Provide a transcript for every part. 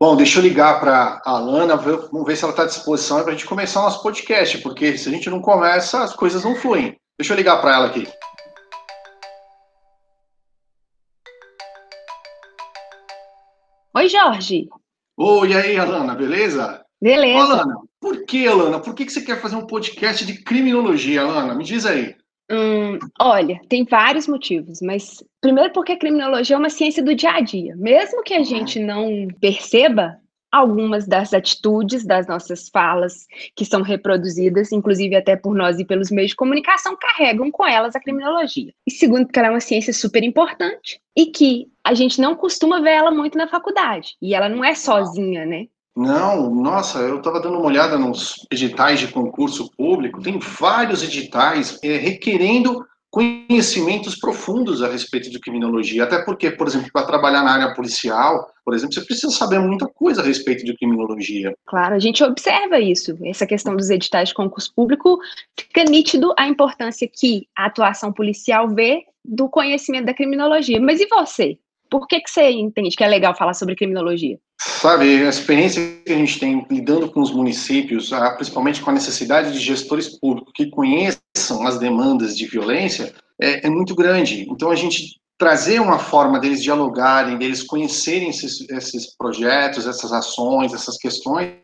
Bom, deixa eu ligar para a Alana, vamos ver se ela está à disposição para a gente começar o nosso podcast, porque se a gente não começa, as coisas não fluem. Deixa eu ligar para ela aqui. Oi, Jorge. Oi, e aí, Alana, beleza? Beleza. Alana, por que, Alana? Por que você quer fazer um podcast de criminologia, Alana? Me diz aí. Hum, olha, tem vários motivos, mas primeiro porque a criminologia é uma ciência do dia a dia. Mesmo que a gente não perceba algumas das atitudes das nossas falas que são reproduzidas, inclusive até por nós e pelos meios de comunicação, carregam com elas a criminologia. E segundo, porque ela é uma ciência super importante e que a gente não costuma ver ela muito na faculdade. E ela não é sozinha, né? Não, nossa, eu estava dando uma olhada nos editais de concurso público, tem vários editais é, requerendo conhecimentos profundos a respeito de criminologia, até porque, por exemplo, para trabalhar na área policial, por exemplo, você precisa saber muita coisa a respeito de criminologia. Claro, a gente observa isso, essa questão dos editais de concurso público, fica nítido a importância que a atuação policial vê do conhecimento da criminologia. Mas e você? Por que, que você entende que é legal falar sobre criminologia? Sabe, a experiência que a gente tem lidando com os municípios, principalmente com a necessidade de gestores públicos que conheçam as demandas de violência, é, é muito grande. Então, a gente trazer uma forma deles dialogarem, deles conhecerem esses, esses projetos, essas ações, essas questões,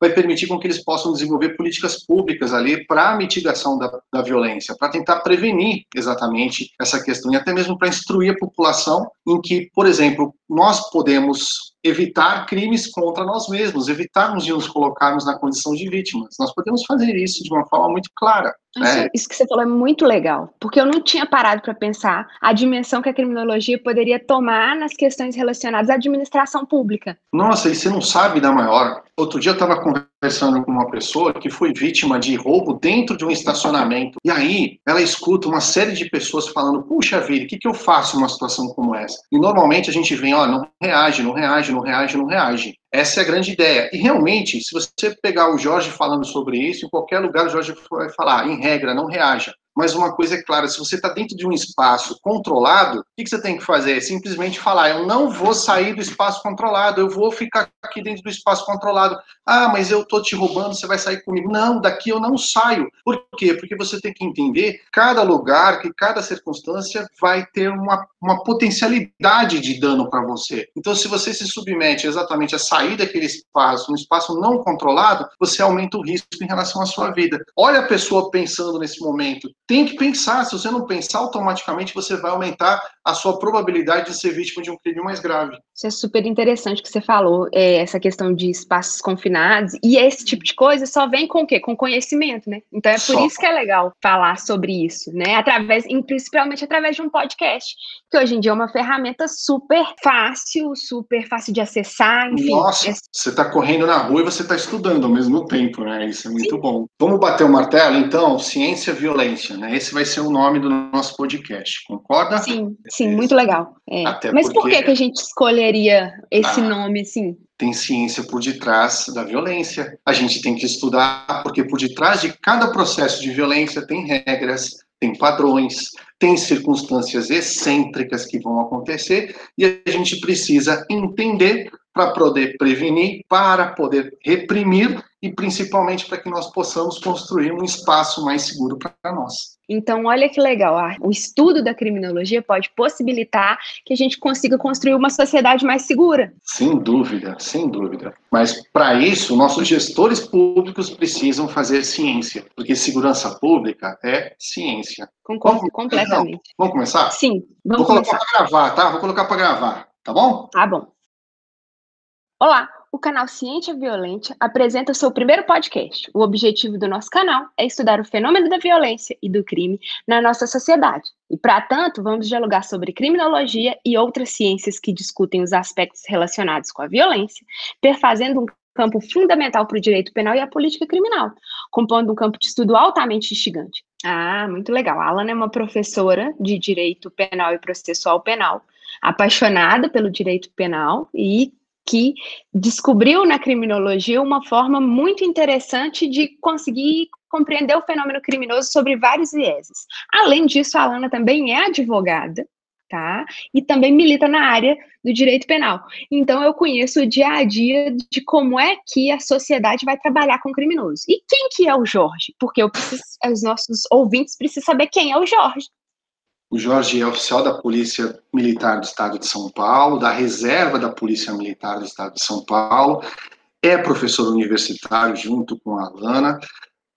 vai permitir com que eles possam desenvolver políticas públicas ali para a mitigação da, da violência, para tentar prevenir exatamente essa questão e até mesmo para instruir a população em que, por exemplo, nós podemos evitar crimes contra nós mesmos, evitarmos de nos colocarmos na condição de vítimas. Nós podemos fazer isso de uma forma muito clara. Né? Isso que você falou é muito legal, porque eu não tinha parado para pensar a dimensão que a criminologia poderia tomar nas questões relacionadas à administração pública. Nossa, e você não sabe da maior. Outro dia eu estava conversando com uma pessoa que foi vítima de roubo dentro de um estacionamento. E aí ela escuta uma série de pessoas falando: puxa vida, o que, que eu faço numa situação como essa? E normalmente a gente vem, ó, não reage, não reage, não reage, não reage. Essa é a grande ideia. E realmente, se você pegar o Jorge falando sobre isso, em qualquer lugar o Jorge vai falar, em regra, não reaja. Mas uma coisa é clara, se você está dentro de um espaço controlado, o que, que você tem que fazer? É simplesmente falar, eu não vou sair do espaço controlado, eu vou ficar aqui dentro do espaço controlado. Ah, mas eu estou te roubando, você vai sair comigo. Não, daqui eu não saio. Por quê? Porque você tem que entender cada lugar, que cada circunstância vai ter uma, uma potencialidade de dano para você. Então, se você se submete exatamente a sair daquele espaço, um espaço não controlado, você aumenta o risco em relação à sua vida. Olha a pessoa pensando nesse momento tem que pensar. Se você não pensar, automaticamente você vai aumentar a sua probabilidade de ser vítima de um crime mais grave. Isso é super interessante que você falou, é, essa questão de espaços confinados. E esse tipo de coisa só vem com o quê? Com conhecimento, né? Então é por só. isso que é legal falar sobre isso, né? Através, principalmente através de um podcast, que hoje em dia é uma ferramenta super fácil, super fácil de acessar, enfim. Nossa, é... você está correndo na rua e você está estudando ao mesmo tempo, né? Isso é muito Sim. bom. Vamos bater o martelo, então? Ciência violência, né? Esse vai ser o nome do nosso podcast, concorda? Sim, sim, muito legal. É. Mas por que, que a gente escolheria esse ah, nome, assim? Tem ciência por detrás da violência. A gente tem que estudar, porque por detrás de cada processo de violência tem regras, tem padrões, tem circunstâncias excêntricas que vão acontecer e a gente precisa entender para poder prevenir, para poder reprimir e principalmente para que nós possamos construir um espaço mais seguro para nós. Então, olha que legal, o estudo da criminologia pode possibilitar que a gente consiga construir uma sociedade mais segura. Sem dúvida, sem dúvida. Mas para isso, nossos gestores públicos precisam fazer ciência, porque segurança pública é ciência. Concordo vamos, completamente. Não, vamos começar? Sim, vamos Vou colocar para gravar, tá? Vou colocar para gravar, tá bom? Tá bom. Olá, o canal Ciência Violente apresenta o seu primeiro podcast. O objetivo do nosso canal é estudar o fenômeno da violência e do crime na nossa sociedade. E, para tanto, vamos dialogar sobre criminologia e outras ciências que discutem os aspectos relacionados com a violência, perfazendo um campo fundamental para o direito penal e a política criminal, compondo um campo de estudo altamente instigante. Ah, muito legal. A Alan é uma professora de direito penal e processual penal, apaixonada pelo direito penal e que descobriu na criminologia uma forma muito interessante de conseguir compreender o fenômeno criminoso sobre vários vieses. Além disso, a Alana também é advogada, tá? E também milita na área do direito penal. Então eu conheço o dia a dia de como é que a sociedade vai trabalhar com criminosos. E quem que é o Jorge? Porque preciso, os nossos ouvintes precisam saber quem é o Jorge. O Jorge é oficial da Polícia Militar do Estado de São Paulo, da reserva da Polícia Militar do Estado de São Paulo, é professor universitário junto com a Alana,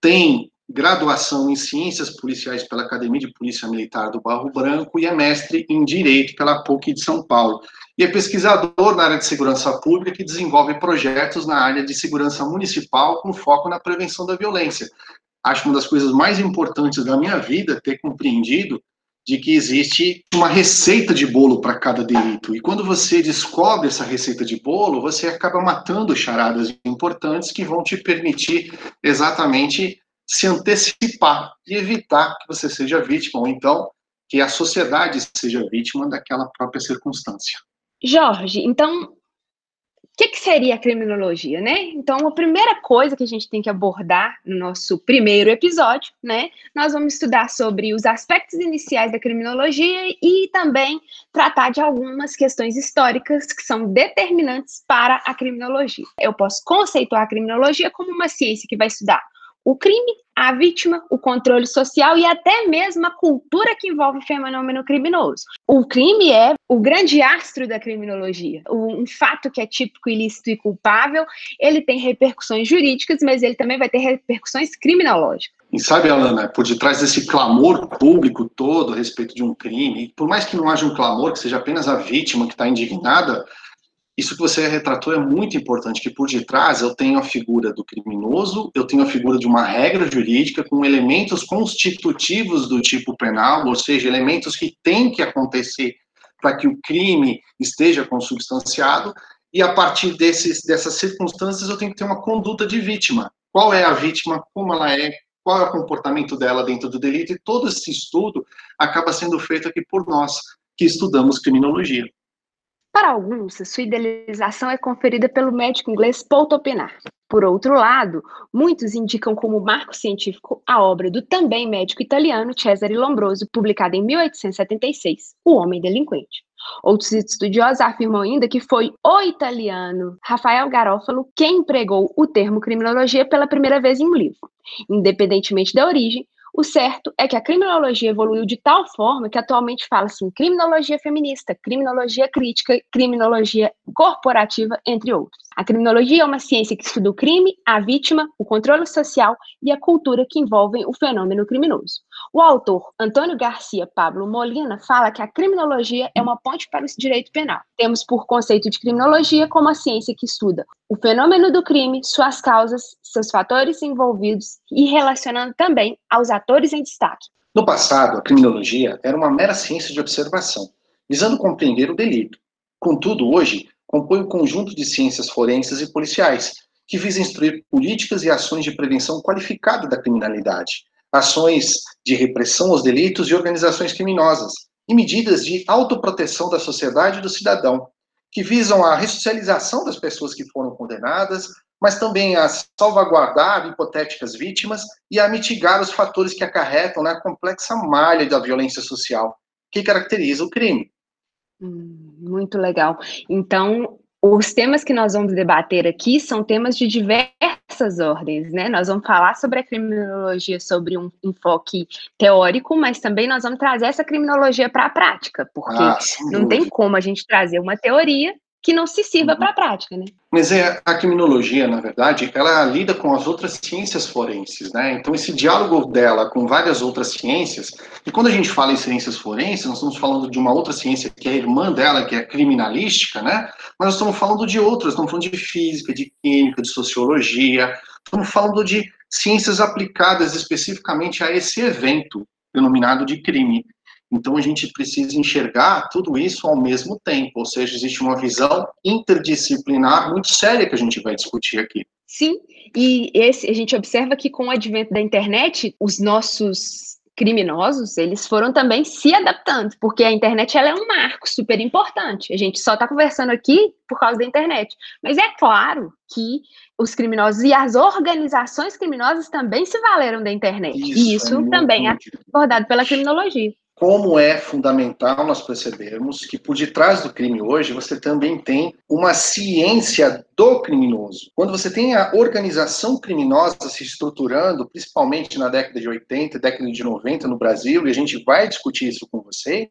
tem graduação em Ciências Policiais pela Academia de Polícia Militar do Barro Branco e é mestre em Direito pela PUC de São Paulo. E é pesquisador na área de segurança pública que desenvolve projetos na área de segurança municipal com foco na prevenção da violência. Acho uma das coisas mais importantes da minha vida ter compreendido de que existe uma receita de bolo para cada delito. E quando você descobre essa receita de bolo, você acaba matando charadas importantes que vão te permitir exatamente se antecipar e evitar que você seja vítima, ou então que a sociedade seja vítima daquela própria circunstância. Jorge, então, o que, que, seria a criminologia, né? Então, a primeira coisa que a gente tem que abordar no nosso primeiro episódio, né? Nós vamos estudar sobre os aspectos iniciais da criminologia e também tratar de algumas questões históricas que são determinantes para a criminologia. Eu posso conceituar a criminologia como uma ciência que vai estudar o crime, a vítima, o controle social e até mesmo a cultura que envolve o fenômeno criminoso. O crime é o grande astro da criminologia. Um fato que é típico, ilícito e culpável, ele tem repercussões jurídicas, mas ele também vai ter repercussões criminológicas. E sabe, Alana, por detrás desse clamor público todo a respeito de um crime, por mais que não haja um clamor, que seja apenas a vítima que está indignada, isso que você retratou é muito importante, que por detrás eu tenho a figura do criminoso, eu tenho a figura de uma regra jurídica com elementos constitutivos do tipo penal, ou seja, elementos que têm que acontecer para que o crime esteja consubstanciado, e a partir desses, dessas circunstâncias eu tenho que ter uma conduta de vítima. Qual é a vítima, como ela é, qual é o comportamento dela dentro do delito, e todo esse estudo acaba sendo feito aqui por nós, que estudamos criminologia. Para alguns, sua idealização é conferida pelo médico inglês Paul Topenar. Por outro lado, muitos indicam como marco científico a obra do também médico italiano Cesare Lombroso, publicada em 1876, O Homem Delinquente. Outros estudiosos afirmam ainda que foi o italiano Rafael Garofalo quem empregou o termo criminologia pela primeira vez em um livro. Independentemente da origem, o certo é que a criminologia evoluiu de tal forma que atualmente fala-se em criminologia feminista, criminologia crítica, criminologia corporativa, entre outros. A criminologia é uma ciência que estuda o crime, a vítima, o controle social e a cultura que envolvem o fenômeno criminoso. O autor Antônio Garcia Pablo Molina fala que a criminologia é uma ponte para o direito penal. Temos por conceito de criminologia como a ciência que estuda o fenômeno do crime, suas causas, seus fatores envolvidos e relacionando também aos atores em destaque. No passado, a criminologia era uma mera ciência de observação, visando compreender o delito. Contudo, hoje, compõe um conjunto de ciências forenses e policiais, que visa instruir políticas e ações de prevenção qualificada da criminalidade, ações de repressão aos delitos e organizações criminosas, e medidas de autoproteção da sociedade e do cidadão, que visam a ressocialização das pessoas que foram condenadas, mas também a salvaguardar hipotéticas vítimas e a mitigar os fatores que acarretam na complexa malha da violência social que caracteriza o crime. Hum, muito legal. Então, os temas que nós vamos debater aqui são temas de diversas ordens, né? Nós vamos falar sobre a criminologia sobre um enfoque teórico, mas também nós vamos trazer essa criminologia para a prática, porque ah, não tem como a gente trazer uma teoria que não se sirva uhum. para a prática, né? Mas é, a criminologia, na verdade, ela lida com as outras ciências forenses, né? Então, esse diálogo dela com várias outras ciências, e quando a gente fala em ciências forenses, nós estamos falando de uma outra ciência que é irmã dela, que é a criminalística, né? Mas nós estamos falando de outras, estamos falando de física, de química, de sociologia, estamos falando de ciências aplicadas especificamente a esse evento denominado de crime. Então, a gente precisa enxergar tudo isso ao mesmo tempo, ou seja, existe uma visão interdisciplinar muito séria que a gente vai discutir aqui. Sim, e esse, a gente observa que com o advento da internet, os nossos criminosos, eles foram também se adaptando, porque a internet ela é um marco super importante. A gente só está conversando aqui por causa da internet. Mas é claro que os criminosos e as organizações criminosas também se valeram da internet. Isso, e isso é também é abordado pela criminologia. Como é fundamental nós percebermos que por detrás do crime hoje você também tem uma ciência do criminoso. Quando você tem a organização criminosa se estruturando, principalmente na década de 80, década de 90 no Brasil, e a gente vai discutir isso com vocês,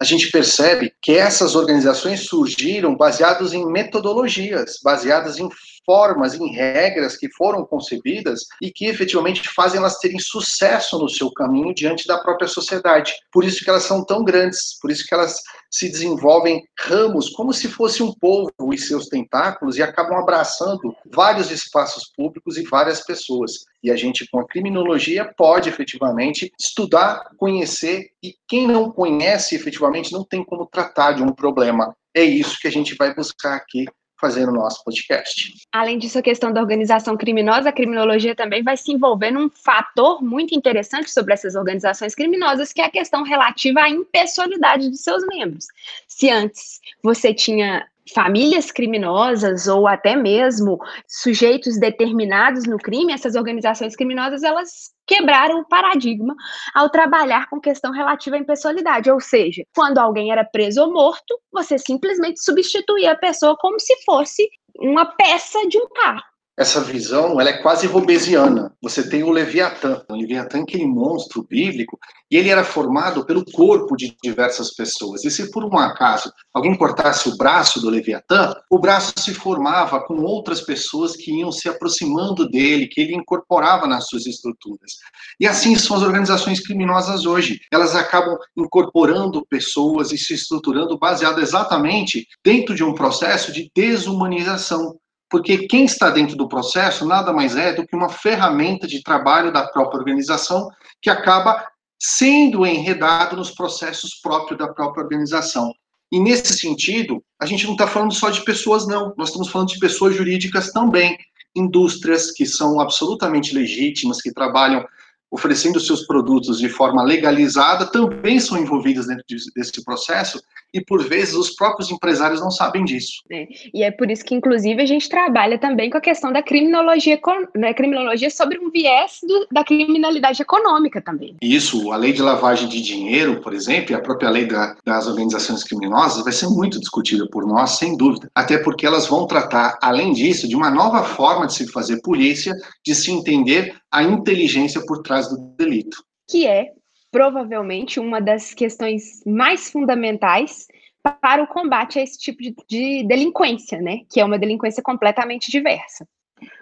a gente percebe que essas organizações surgiram baseadas em metodologias, baseadas em formas, em regras que foram concebidas e que efetivamente fazem elas terem sucesso no seu caminho diante da própria sociedade. Por isso que elas são tão grandes, por isso que elas se desenvolvem ramos como se fosse um povo e seus tentáculos e acabam abraçando vários espaços públicos e várias pessoas. E a gente, com a criminologia, pode efetivamente estudar, conhecer, e quem não conhece efetivamente não tem como tratar de um problema. É isso que a gente vai buscar aqui fazer o nosso podcast. Além disso, a questão da organização criminosa, a criminologia também vai se envolver num fator muito interessante sobre essas organizações criminosas, que é a questão relativa à impessoalidade de seus membros. Se antes você tinha famílias criminosas ou até mesmo sujeitos determinados no crime, essas organizações criminosas elas quebraram o paradigma ao trabalhar com questão relativa à impessoalidade, ou seja, quando alguém era preso ou morto, você simplesmente substituía a pessoa como se fosse uma peça de um carro essa visão ela é quase robesiana. Você tem o Leviatã, o Leviatã é aquele monstro bíblico, e ele era formado pelo corpo de diversas pessoas. E se por um acaso alguém cortasse o braço do Leviatã, o braço se formava com outras pessoas que iam se aproximando dele, que ele incorporava nas suas estruturas. E assim são as organizações criminosas hoje. Elas acabam incorporando pessoas e se estruturando baseado exatamente dentro de um processo de desumanização porque quem está dentro do processo nada mais é do que uma ferramenta de trabalho da própria organização que acaba sendo enredado nos processos próprios da própria organização. E nesse sentido, a gente não está falando só de pessoas, não. Nós estamos falando de pessoas jurídicas também, indústrias que são absolutamente legítimas, que trabalham oferecendo seus produtos de forma legalizada, também são envolvidas dentro desse processo e por vezes os próprios empresários não sabem disso. É, e é por isso que, inclusive, a gente trabalha também com a questão da criminologia, da criminologia sobre um viés do, da criminalidade econômica também. Isso, a lei de lavagem de dinheiro, por exemplo, e a própria lei da, das organizações criminosas vai ser muito discutida por nós, sem dúvida, até porque elas vão tratar, além disso, de uma nova forma de se fazer polícia, de se entender a inteligência por trás do delito. Que é provavelmente uma das questões mais fundamentais para o combate a esse tipo de, de, delinquência, né? Que é uma delinquência completamente diversa.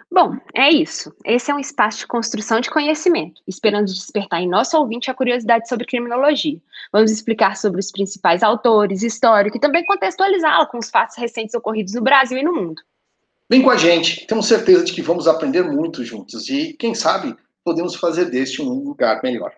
Bom, é isso. Esse é um espaço de construção de conhecimento, esperando despertar em nosso ouvinte a curiosidade sobre criminologia. Vamos explicar sobre os principais autores, histórico e também contextualizá-la com os fatos recentes ocorridos no Brasil e no mundo. Vem com a gente, temos certeza de que vamos aprender muito juntos e, quem sabe, podemos fazer deste um lugar melhor.